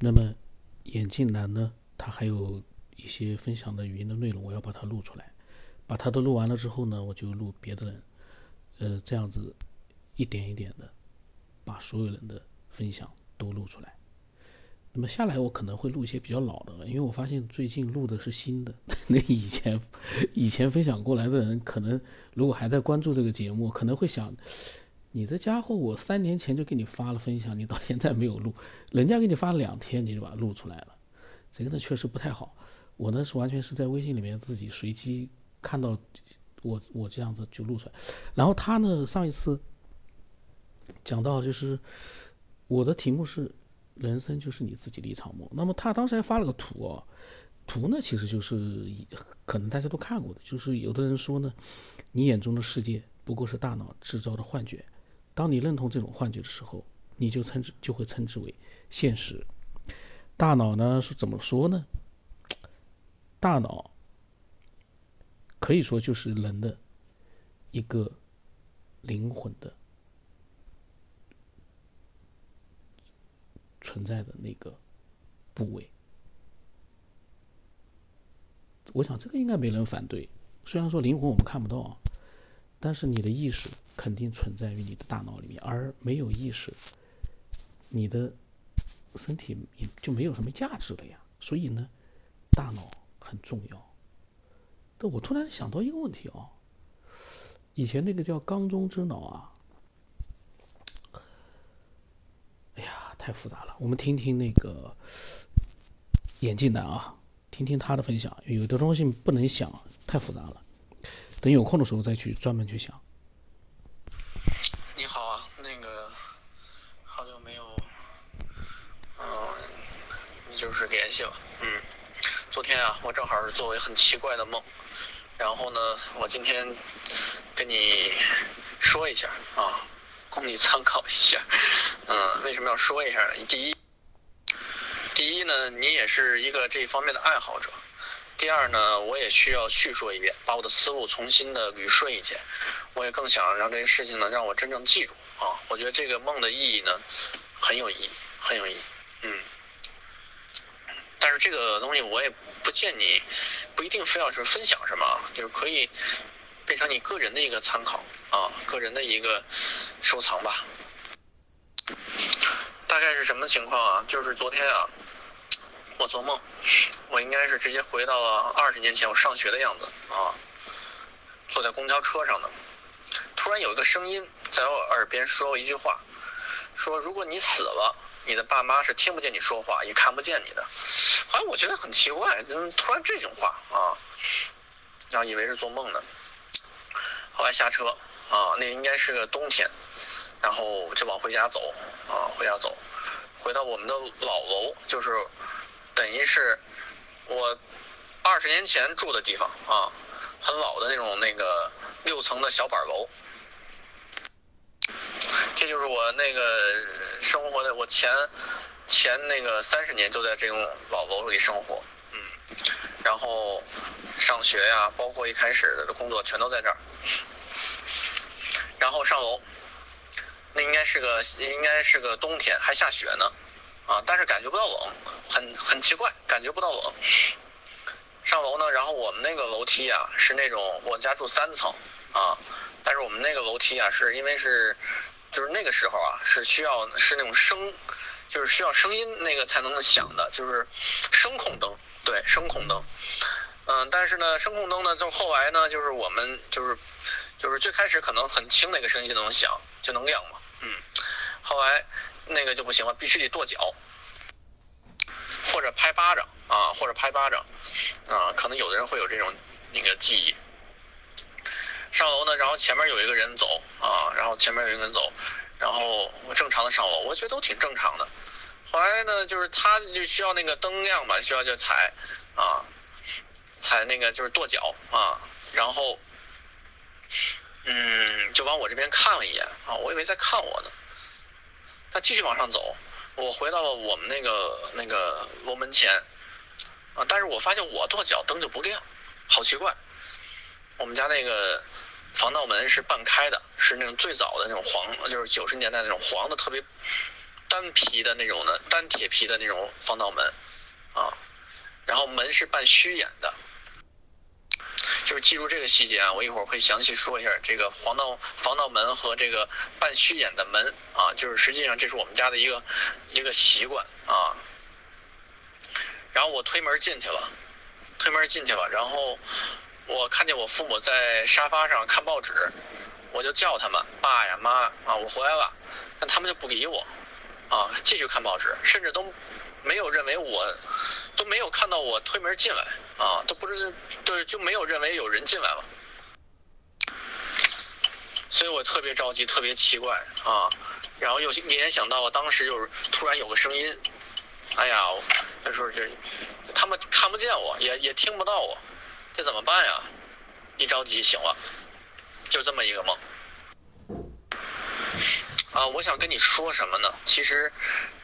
那么眼镜男呢，他还有一些分享的语音的内容，我要把它录出来。把他都录完了之后呢，我就录别的人，呃，这样子一点一点的把所有人的分享都录出来。那么下来我可能会录一些比较老的，因为我发现最近录的是新的，那以前以前分享过来的人，可能如果还在关注这个节目，可能会想，你这家伙，我三年前就给你发了分享，你到现在没有录，人家给你发了两天你就把它录出来了，这个呢确实不太好。我呢是完全是在微信里面自己随机。看到我我这样子就录出来，然后他呢上一次讲到就是我的题目是人生就是你自己的一场梦，那么他当时还发了个图哦，图呢其实就是可能大家都看过的，就是有的人说呢，你眼中的世界不过是大脑制造的幻觉，当你认同这种幻觉的时候，你就称之就会称之为现实。大脑呢是怎么说呢？大脑。可以说就是人的一个灵魂的存在的那个部位。我想这个应该没人反对。虽然说灵魂我们看不到，但是你的意识肯定存在于你的大脑里面，而没有意识，你的身体也就没有什么价值了呀。所以呢，大脑很重要。但我突然想到一个问题哦，以前那个叫缸中之脑啊，哎呀，太复杂了。我们听听那个眼镜男啊，听听他的分享。有的东西不能想，太复杂了。等有空的时候再去专门去想。你好啊，那个好久没有，嗯，就是联系了。嗯，昨天啊，我正好是作为很奇怪的梦。然后呢，我今天跟你说一下啊，供你参考一下。嗯，为什么要说一下呢？第一，第一呢，你也是一个这方面的爱好者。第二呢，我也需要叙说一遍，把我的思路重新的捋顺一些。我也更想让这个事情呢，让我真正记住啊。我觉得这个梦的意义呢，很有意义，很有意义。嗯。但是这个东西我也不见你。不一定非要是分享什么，就是可以变成你个人的一个参考啊，个人的一个收藏吧。大概是什么情况啊？就是昨天啊，我做梦，我应该是直接回到了二十年前我上学的样子啊，坐在公交车上的，突然有一个声音在我耳边说了一句话，说如果你死了。你的爸妈是听不见你说话，也看不见你的。后来我觉得很奇怪，怎么突然这种话啊？然后以为是做梦呢。后来下车啊，那应该是个冬天，然后就往回家走啊，回家走，回到我们的老楼，就是等于是我二十年前住的地方啊，很老的那种那个六层的小板楼。这就是我那个生活的，我前前那个三十年就在这种老楼里生活，嗯，然后上学呀，包括一开始的工作全都在这儿，然后上楼，那应该是个应该是个冬天，还下雪呢，啊，但是感觉不到冷，很很奇怪，感觉不到冷。上楼呢，然后我们那个楼梯啊是那种，我家住三层啊，但是我们那个楼梯啊是因为是。就是那个时候啊，是需要是那种声，就是需要声音那个才能响的，就是声控灯，对，声控灯。嗯，但是呢，声控灯呢，就后来呢，就是我们就是就是最开始可能很轻的一个声音就能响，就能亮嘛，嗯。后来那个就不行了，必须得跺脚，或者拍巴掌啊，或者拍巴掌啊，可能有的人会有这种那个记忆。上楼呢，然后前面有一个人走啊，然后前面有一个人走，然后我正常的上楼，我觉得都挺正常的。后来呢，就是他就需要那个灯亮嘛，需要就踩啊，踩那个就是跺脚啊，然后嗯，就往我这边看了一眼啊，我以为在看我呢。他继续往上走，我回到了我们那个那个楼门前啊，但是我发现我跺脚灯就不亮，好奇怪。我们家那个防盗门是半开的，是那种最早的那种黄，就是九十年代那种黄的特别单皮的那种的单铁皮的那种防盗门啊，然后门是半虚掩的。就是记住这个细节啊，我一会儿会详细说一下这个防盗防盗门和这个半虚掩的门啊，就是实际上这是我们家的一个一个习惯啊。然后我推门进去了，推门进去了，然后我看见我父母在沙发上看报纸，我就叫他们爸呀妈啊，我回来了，但他们就不理我啊，继续看报纸，甚至都没有认为我都没有看到我推门进来。啊，都不是，对，就没有认为有人进来了，所以我特别着急，特别奇怪啊，然后又联想到了当时就是突然有个声音，哎呀，他说这他们看不见我，也也听不到我，这怎么办呀？一着急醒了，就这么一个梦。啊，我想跟你说什么呢？其实。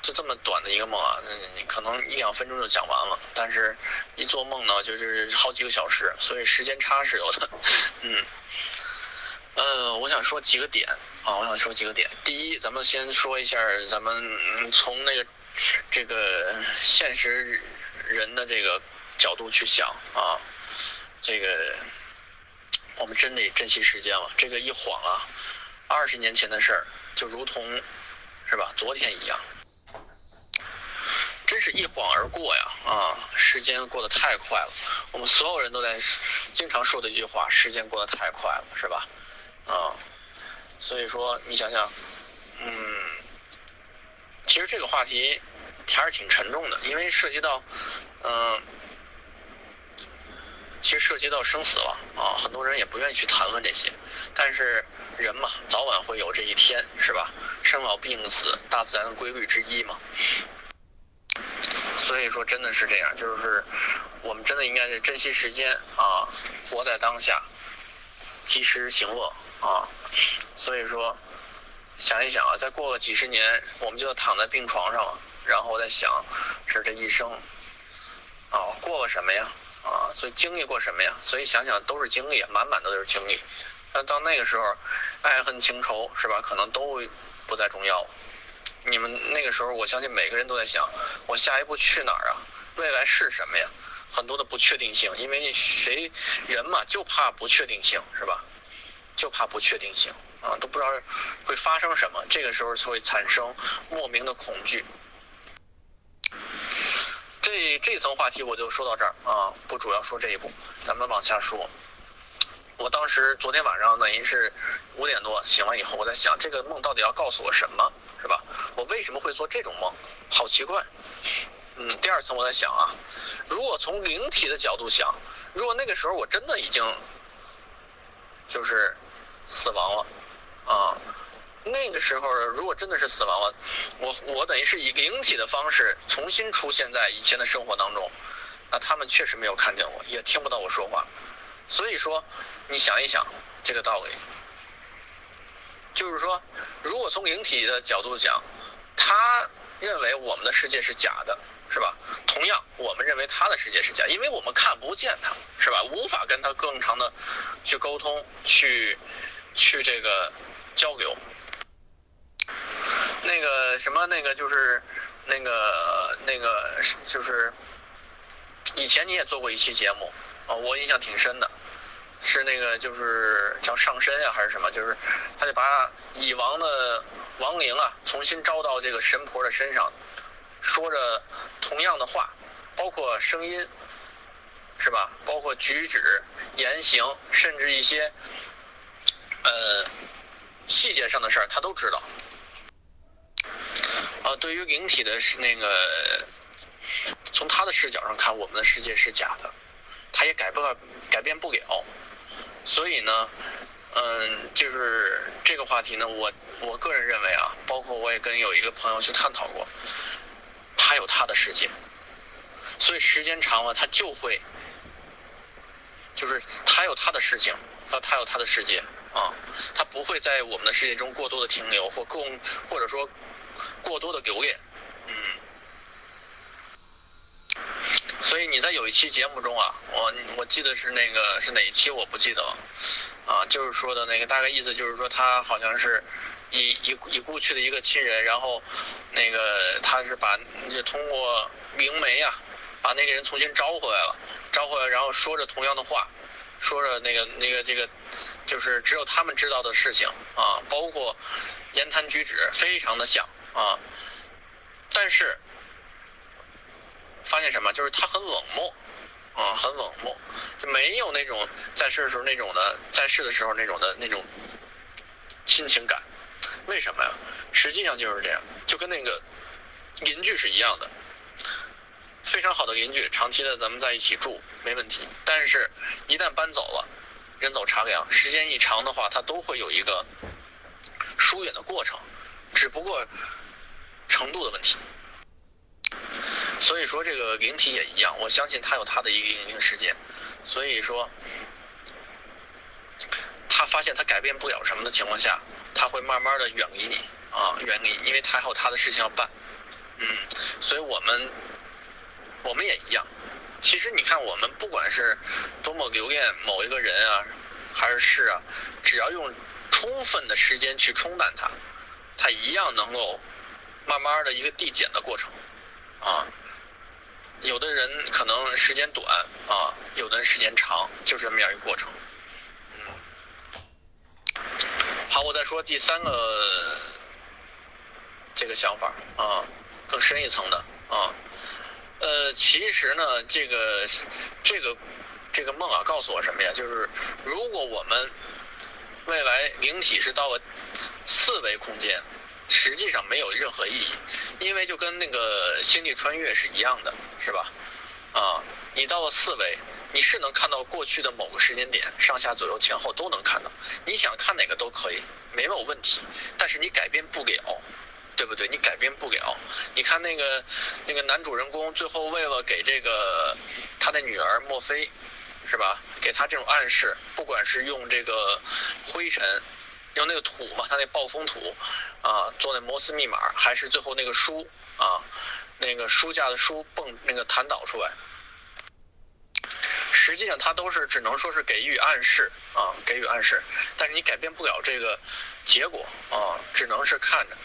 就这么短的一个梦啊，你可能一两分钟就讲完了，但是一做梦呢，就是好几个小时，所以时间差是有的。嗯，呃，我想说几个点啊，我想说几个点。第一，咱们先说一下，咱们从那个这个现实人的这个角度去想啊，这个我们真得珍惜时间了。这个一晃啊，二十年前的事儿，就如同是吧，昨天一样。真是一晃而过呀！啊，时间过得太快了。我们所有人都在经常说的一句话：“时间过得太快了，是吧？”啊，所以说你想想，嗯，其实这个话题还是挺沉重的，因为涉及到，嗯，其实涉及到生死了啊。很多人也不愿意去谈论这些，但是人嘛，早晚会有这一天，是吧？生老病死，大自然的规律之一嘛。所以说，真的是这样，就是我们真的应该是珍惜时间啊，活在当下，及时行乐啊。所以说，想一想啊，再过个几十年，我们就要躺在病床上了。然后再想，是这一生啊，过了什么呀？啊，所以经历过什么呀？所以想想都是经历，满满的都是经历。那到那个时候，爱恨情仇是吧？可能都不再重要。你们那个时候，我相信每个人都在想，我下一步去哪儿啊？未来是什么呀？很多的不确定性，因为谁人嘛，就怕不确定性，是吧？就怕不确定性啊，都不知道会发生什么，这个时候才会产生莫名的恐惧。这这层话题我就说到这儿啊，不主要说这一步，咱们往下说。我当时昨天晚上等于是五点多醒了以后，我在想这个梦到底要告诉我什么，是吧？我为什么会做这种梦？好奇怪。嗯，第二层我在想啊，如果从灵体的角度想，如果那个时候我真的已经就是死亡了啊，那个时候如果真的是死亡了，我我等于是以灵体的方式重新出现在以前的生活当中，那他们确实没有看见我，也听不到我说话。所以说，你想一想这个道理，就是说，如果从灵体的角度讲，他认为我们的世界是假的，是吧？同样，我们认为他的世界是假，因为我们看不见他，是吧？无法跟他更长的去沟通，去去这个交流。那个什么，那个就是那个那个就是以前你也做过一期节目。啊，我印象挺深的，是那个就是叫上身呀，还是什么？就是他就把蚁王的亡灵啊，重新招到这个神婆的身上，说着同样的话，包括声音，是吧？包括举止、言行，甚至一些呃细节上的事儿，他都知道。啊，对于灵体的那个，从他的视角上看，我们的世界是假的。他也改不了，改变不了，所以呢，嗯，就是这个话题呢，我我个人认为啊，包括我也跟有一个朋友去探讨过，他有他的世界，所以时间长了，他就会，就是他有他的事情，和他有他的世界啊，他不会在我们的世界中过多的停留或更或者说过多的留恋。嗯。所以你在有一期节目中啊，我我记得是那个是哪一期我不记得了，啊，就是说的那个大概意思就是说他好像是已已已故去的一个亲人，然后那个他是把就通过灵媒啊，把那个人重新招回来了，招回来，然后说着同样的话，说着那个那个这个，就是只有他们知道的事情。啊，包括言谈举止非常的像。啊，但是发现什么？就是他很冷漠啊，很冷漠，就没有那种在世的时候那种的，在世的时候那种的那种亲情感。为什么呀？实际上就是这样，就跟那个邻居是一样的，非常好的邻居，长期的咱们在一起住没问题。但是，一旦搬走了，人走茶凉，时间一长的话，他都会有一个疏远的过程，只不过程度的问题。所以说，这个灵体也一样，我相信它有它的一个一定时间。所以说，他发现他改变不了什么的情况下。他会慢慢的远离你啊，远离，因为他还有他的事情要办，嗯，所以我们我们也一样。其实你看，我们不管是多么留恋某一个人啊，还是事啊，只要用充分的时间去冲淡它，它一样能够慢慢的一个递减的过程啊。有的人可能时间短啊，有的人时间长，就是这么样一个过程。嗯好，我再说第三个这个想法啊，更深一层的啊，呃，其实呢，这个这个这个梦啊，告诉我什么呀？就是如果我们未来灵体是到了四维空间，实际上没有任何意义，因为就跟那个星际穿越是一样的，是吧？啊，你到了四维。你是能看到过去的某个时间点，上下左右前后都能看到，你想看哪个都可以，没有问题。但是你改变不了，对不对？你改变不了。你看那个那个男主人公最后为了给这个他的女儿墨菲，是吧？给他这种暗示，不管是用这个灰尘，用那个土嘛，他那暴风土啊，做那摩斯密码，还是最后那个书啊，那个书架的书蹦那个弹倒出来。实际上，它都是只能说是给予暗示啊，给予暗示，但是你改变不了这个结果啊，只能是看着。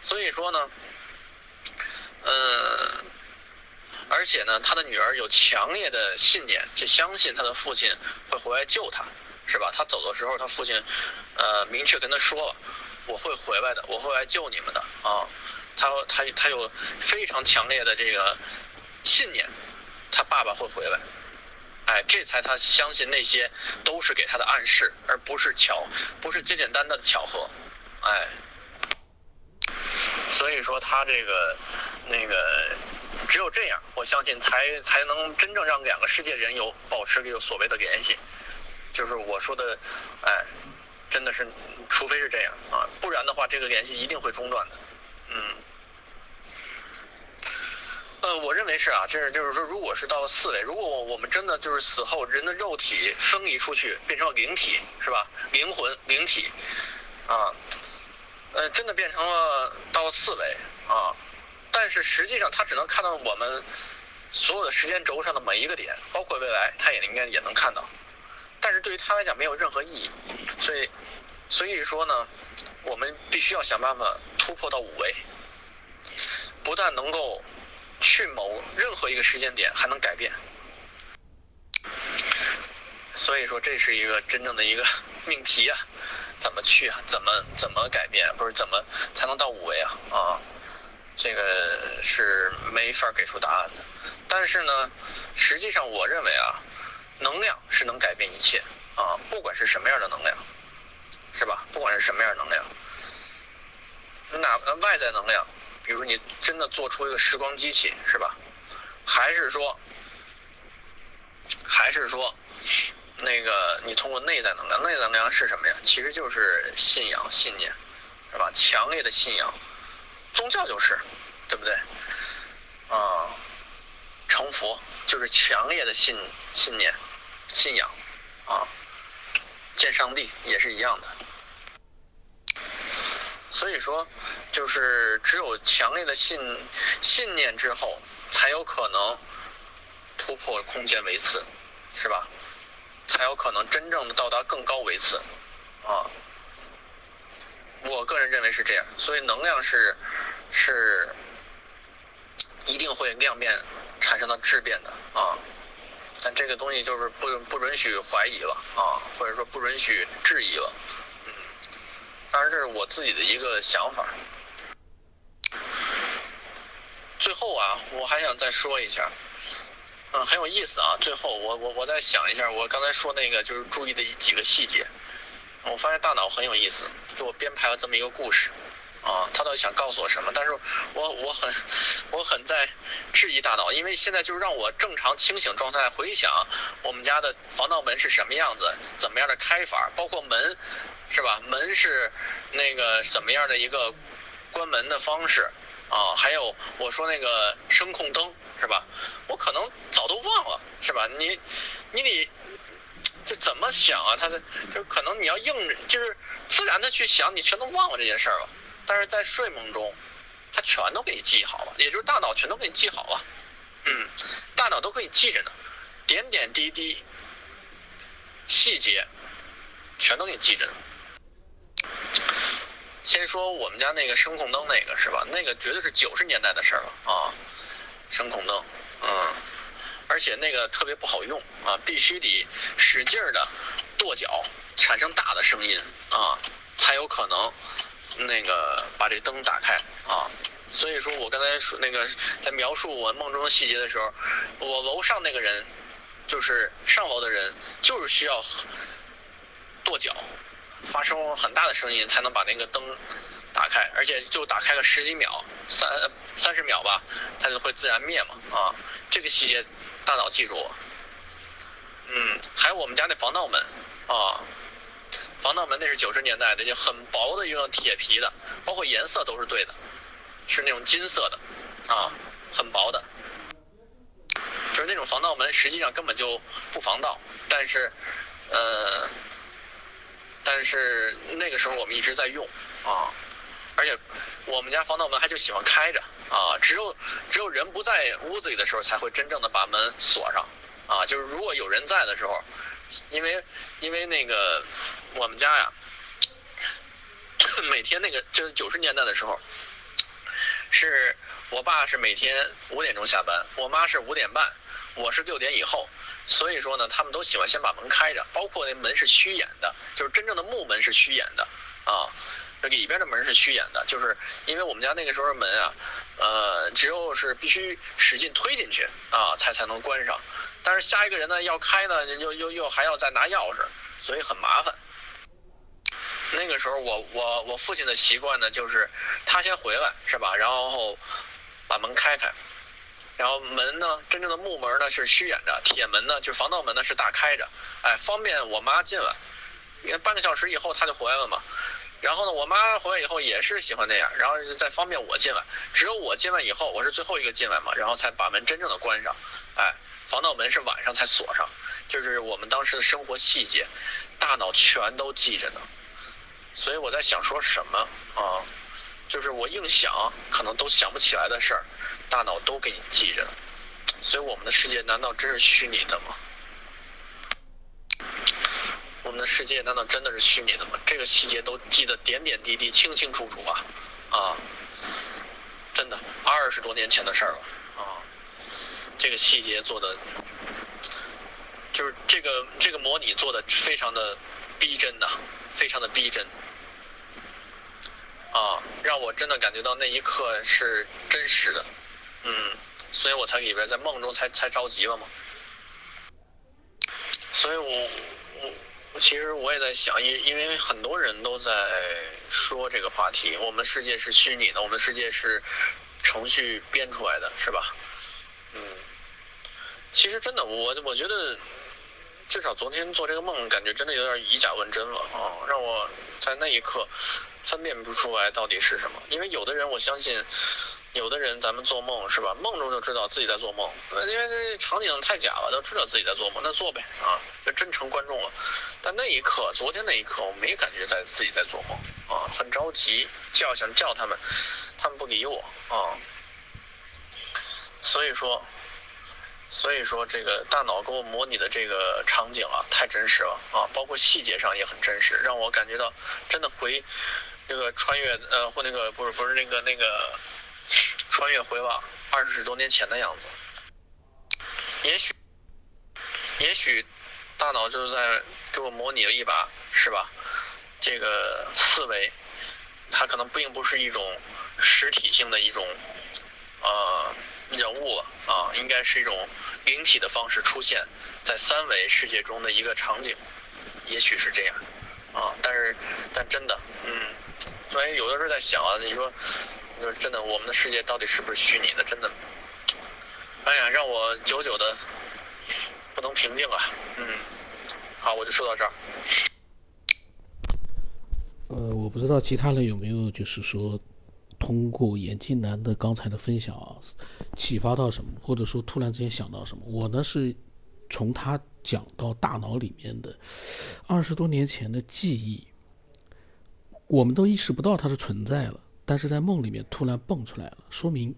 所以说呢，嗯，而且呢，他的女儿有强烈的信念，就相信他的父亲会回来救他，是吧？他走的时候，他父亲呃明确跟他说了，我会回来的，我会来救你们的啊。他他他有非常强烈的这个信念。他爸爸会回来，哎，这才他相信那些都是给他的暗示，而不是巧，不是简简单单的巧合，哎，所以说他这个那个只有这样，我相信才才能真正让两个世界人有保持有所谓的联系，就是我说的，哎，真的是，除非是这样啊，不然的话，这个联系一定会中断的，嗯。呃，我认为是啊，就是就是说，如果是到了四维，如果我们真的就是死后人的肉体分离出去，变成了灵体，是吧？灵魂、灵体，啊，呃，真的变成了到了四维啊，但是实际上他只能看到我们所有的时间轴上的每一个点，包括未来，他也应该也能看到，但是对于他来讲没有任何意义，所以所以说呢，我们必须要想办法突破到五维，不但能够。去某任何一个时间点还能改变，所以说这是一个真正的一个 命题啊，怎么去啊？怎么怎么改变？不是怎么才能到五维啊？啊，这个是没法给出答案的。但是呢，实际上我认为啊，能量是能改变一切啊，不管是什么样的能量，是吧？不管是什么样的能量，哪外在能量。比如说，你真的做出一个时光机器，是吧？还是说，还是说，那个你通过内在能量，内在能量是什么呀？其实就是信仰、信念，是吧？强烈的信仰，宗教就是，对不对？啊，成佛就是强烈的信信念、信仰，啊，见上帝也是一样的。所以说，就是只有强烈的信信念之后，才有可能突破空间维次，是吧？才有可能真正的到达更高维次，啊。我个人认为是这样，所以能量是是一定会量变产生的质变的啊。但这个东西就是不不允许怀疑了啊，或者说不允许质疑了。嗯，当然这是我自己的一个想法。最后啊，我还想再说一下，嗯，很有意思啊。最后我我我再想一下，我刚才说那个就是注意的几个细节。我发现大脑很有意思，给我编排了这么一个故事，啊，他到底想告诉我什么？但是我我很我很在质疑大脑，因为现在就是让我正常清醒状态回想我们家的防盗门是什么样子，怎么样的开法，包括门，是吧？门是那个什么样的一个关门的方式啊？还有我说那个声控灯，是吧？我可能早都忘了，是吧？你你得。就怎么想啊？他的就可能你要硬，就是自然的去想，你全都忘了这件事儿了。但是在睡梦中，他全都给你记好了，也就是大脑全都给你记好了。嗯，大脑都可以记着呢，点点滴滴细节全都给你记着呢。先说我们家那个声控灯那个是吧？那个绝对是九十年代的事儿了啊，声控灯，嗯。而且那个特别不好用啊，必须得使劲儿的跺脚，产生大的声音啊，才有可能那个把这灯打开啊。所以说我刚才说那个在描述我梦中的细节的时候，我楼上那个人就是上楼的人，就是需要跺脚，发生很大的声音才能把那个灯打开，而且就打开个十几秒，三三十秒吧，它就会自然灭嘛啊。这个细节。大脑记住，嗯，还有我们家那防盗门啊，防盗门那是九十年代的，就很薄的一个铁皮的，包括颜色都是对的，是那种金色的啊，很薄的，就是那种防盗门实际上根本就不防盗，但是呃，但是那个时候我们一直在用啊，而且我们家防盗门还就喜欢开着。啊，只有只有人不在屋子里的时候，才会真正的把门锁上。啊，就是如果有人在的时候，因为因为那个我们家呀，每天那个就是九十年代的时候，是我爸是每天五点钟下班，我妈是五点半，我是六点以后，所以说呢，他们都喜欢先把门开着，包括那门是虚掩的，就是真正的木门是虚掩的啊。里边的门是虚掩的，就是因为我们家那个时候门啊，呃，只有是必须使劲推进去啊，才才能关上。但是下一个人呢要开呢，又又又还要再拿钥匙，所以很麻烦。那个时候我我我父亲的习惯呢，就是他先回来是吧，然后把门开开，然后门呢真正的木门呢是虚掩着，铁门呢就是防盗门呢是大开着，哎，方便我妈进来。因为半个小时以后他就回来了嘛。然后呢，我妈回来以后也是喜欢那样，然后再方便我进来。只有我进来以后，我是最后一个进来嘛，然后才把门真正的关上。哎，防盗门是晚上才锁上，就是我们当时的生活细节，大脑全都记着呢。所以我在想说什么啊？就是我硬想，可能都想不起来的事儿，大脑都给你记着。所以我们的世界难道真是虚拟的吗？我们的世界难道真的是虚拟的吗？这个细节都记得点点滴滴、清清楚楚啊！啊，真的，二十多年前的事儿了啊！这个细节做的，就是这个这个模拟做的非常的逼真呐，非常的逼真啊，让我真的感觉到那一刻是真实的，嗯，所以我才里边在梦中才才着急了嘛，所以我我。其实我也在想，因因为很多人都在说这个话题，我们世界是虚拟的，我们世界是程序编出来的，是吧？嗯，其实真的，我我觉得，至少昨天做这个梦，感觉真的有点以假乱真了啊，让我在那一刻分辨不出来到底是什么。因为有的人，我相信。有的人，咱们做梦是吧？梦中就知道自己在做梦，因为这场景太假了，都知道自己在做梦，那做呗啊，就真成观众了。但那一刻，昨天那一刻，我没感觉在自己在做梦啊，很着急，叫想叫他们，他们不理我啊。所以说，所以说这个大脑给我模拟的这个场景啊，太真实了啊，包括细节上也很真实，让我感觉到真的回这个穿越呃或那个不是不是那个那个穿越回往二十多年前的样子。也许也许大脑就是在给我模拟了一把，是吧？这个思维，它可能并不是一种实体性的一种呃人物啊，应该是一种灵体的方式出现在三维世界中的一个场景，也许是这样啊。但是但真的，嗯，所以有的时候在想啊，你说，就是真的，我们的世界到底是不是虚拟的？真的，哎呀，让我久久的不能平静啊。嗯，好，我就说到这儿。呃，我不知道其他人有没有，就是说，通过眼镜男的刚才的分享啊，启发到什么，或者说突然之间想到什么。我呢是从他讲到大脑里面的二十多年前的记忆，我们都意识不到它的存在了，但是在梦里面突然蹦出来了，说明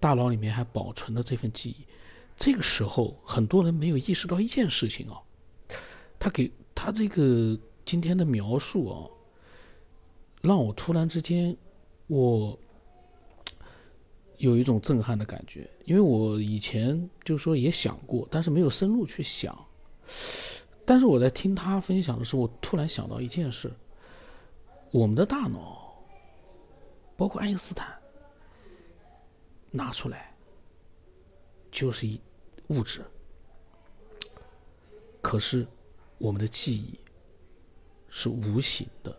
大脑里面还保存了这份记忆。这个时候，很多人没有意识到一件事情啊，他给他这个今天的描述啊。让我突然之间，我有一种震撼的感觉，因为我以前就说也想过，但是没有深入去想。但是我在听他分享的时候，我突然想到一件事：我们的大脑，包括爱因斯坦拿出来，就是一物质，可是我们的记忆是无形的。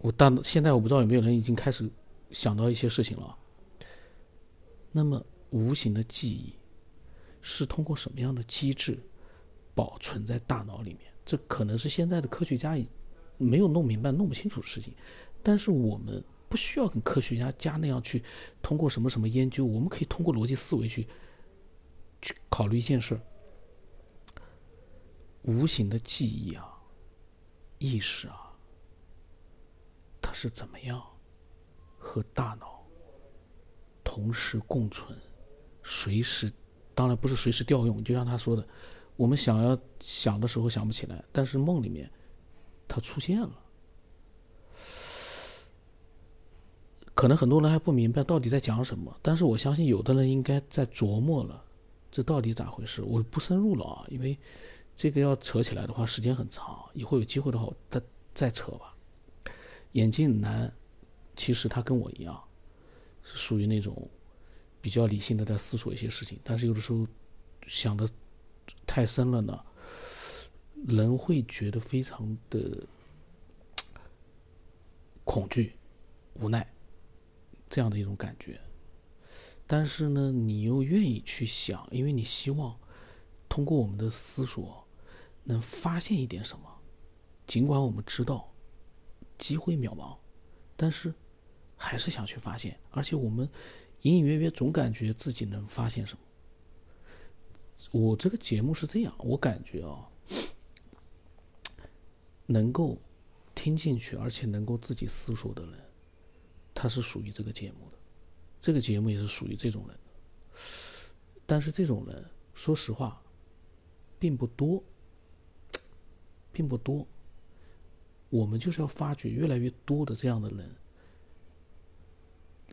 我但现在我不知道有没有人已经开始想到一些事情了。那么无形的记忆是通过什么样的机制保存在大脑里面？这可能是现在的科学家没有弄明白、弄不清楚的事情。但是我们不需要跟科学家家那样去通过什么什么研究，我们可以通过逻辑思维去去考虑一件事：无形的记忆啊，意识啊。它是怎么样和大脑同时共存，随时，当然不是随时调用。就像他说的，我们想要想的时候想不起来，但是梦里面它出现了。可能很多人还不明白到底在讲什么，但是我相信有的人应该在琢磨了，这到底咋回事？我不深入了啊，因为这个要扯起来的话时间很长，以后有机会的话再再扯吧。眼镜男，其实他跟我一样，是属于那种比较理性的，在思索一些事情。但是有的时候想的太深了呢，人会觉得非常的恐惧、无奈这样的一种感觉。但是呢，你又愿意去想，因为你希望通过我们的思索能发现一点什么，尽管我们知道。机会渺茫，但是还是想去发现，而且我们隐隐约约总感觉自己能发现什么。我这个节目是这样，我感觉啊，能够听进去而且能够自己思索的人，他是属于这个节目的，这个节目也是属于这种人。但是这种人，说实话，并不多，并不多。我们就是要发掘越来越多的这样的人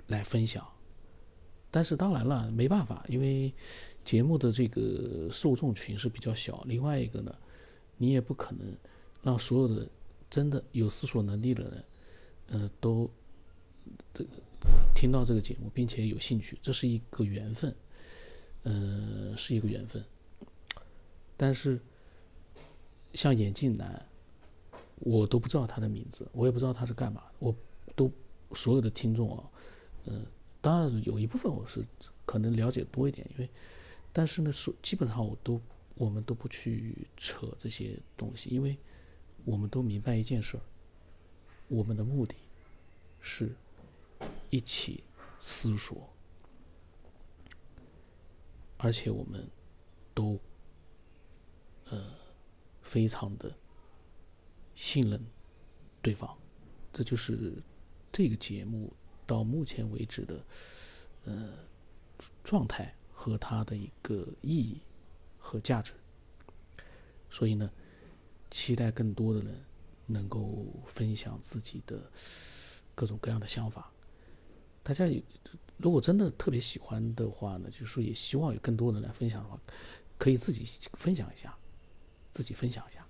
来分享，但是当然了，没办法，因为节目的这个受众群是比较小。另外一个呢，你也不可能让所有的真的有思索能力的人，呃，都这个听到这个节目，并且有兴趣，这是一个缘分，呃，是一个缘分。但是像眼镜男。我都不知道他的名字，我也不知道他是干嘛。我都所有的听众啊，嗯，当然有一部分我是可能了解多一点，因为，但是呢，说基本上我都我们都不去扯这些东西，因为我们都明白一件事儿，我们的目的是一起思索，而且我们都呃非常的。信任对方，这就是这个节目到目前为止的呃状态和它的一个意义和价值。所以呢，期待更多的人能够分享自己的各种各样的想法。大家有如果真的特别喜欢的话呢，就是说也希望有更多人来分享的话，可以自己分享一下，自己分享一下。